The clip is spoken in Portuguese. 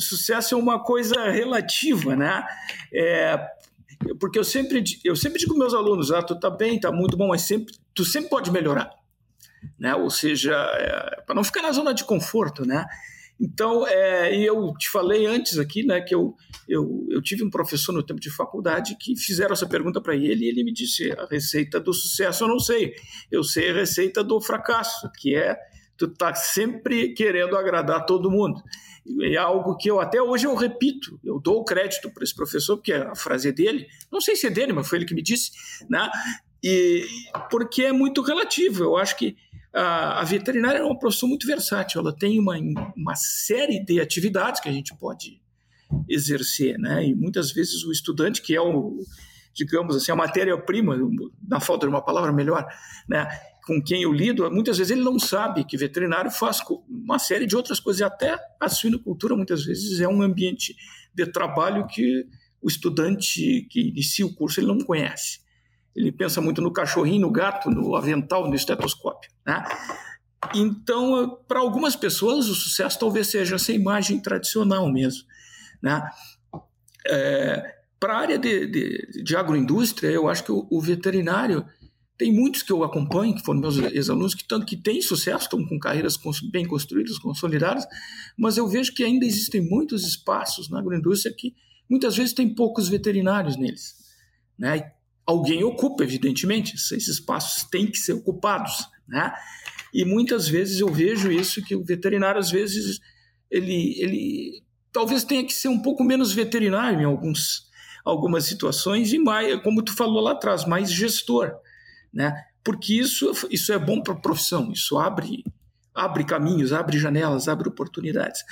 o sucesso é uma coisa relativa, né? É, porque eu sempre, eu sempre digo meus alunos, ah, tu tá bem, tá muito bom, mas sempre, tu sempre pode melhorar, né? Ou seja, é, para não ficar na zona de conforto, né? Então, é, eu te falei antes aqui, né, que eu, eu, eu tive um professor no tempo de faculdade que fizeram essa pergunta para ele e ele me disse a receita do sucesso eu não sei, eu sei a receita do fracasso, que é tu tá sempre querendo agradar todo mundo. É algo que eu até hoje eu repito, eu dou o crédito para esse professor, porque a frase é dele, não sei se é dele, mas foi ele que me disse, né? E porque é muito relativo. Eu acho que a, a veterinária é uma profissão muito versátil, ela tem uma, uma série de atividades que a gente pode exercer, né? E muitas vezes o estudante, que é o, digamos assim, a matéria-prima, na falta de uma palavra melhor, né? Com quem eu lido, muitas vezes ele não sabe que veterinário faz uma série de outras coisas, até a suinocultura muitas vezes é um ambiente de trabalho que o estudante que inicia o curso ele não conhece ele pensa muito no cachorrinho, no gato, no avental, no estetoscópio. Né? Então, para algumas pessoas, o sucesso talvez seja essa imagem tradicional mesmo. Né? É, para a área de, de, de, agroindústria, eu acho que o, o, veterinário tem muitos que eu acompanho, que foram meus ex-alunos, que, que têm sucesso, estão com carreiras bem construídas, consolidadas, mas eu vejo que ainda existem muitos espaços na agroindústria que muitas vezes tem poucos veterinários neles. Né? alguém ocupa, evidentemente, esses espaços têm que ser ocupados, né? E muitas vezes eu vejo isso que o veterinário às vezes ele ele talvez tenha que ser um pouco menos veterinário em alguns algumas situações e mais, como tu falou lá atrás, mais gestor, né? Porque isso isso é bom para a profissão, isso abre abre caminhos, abre janelas, abre oportunidades.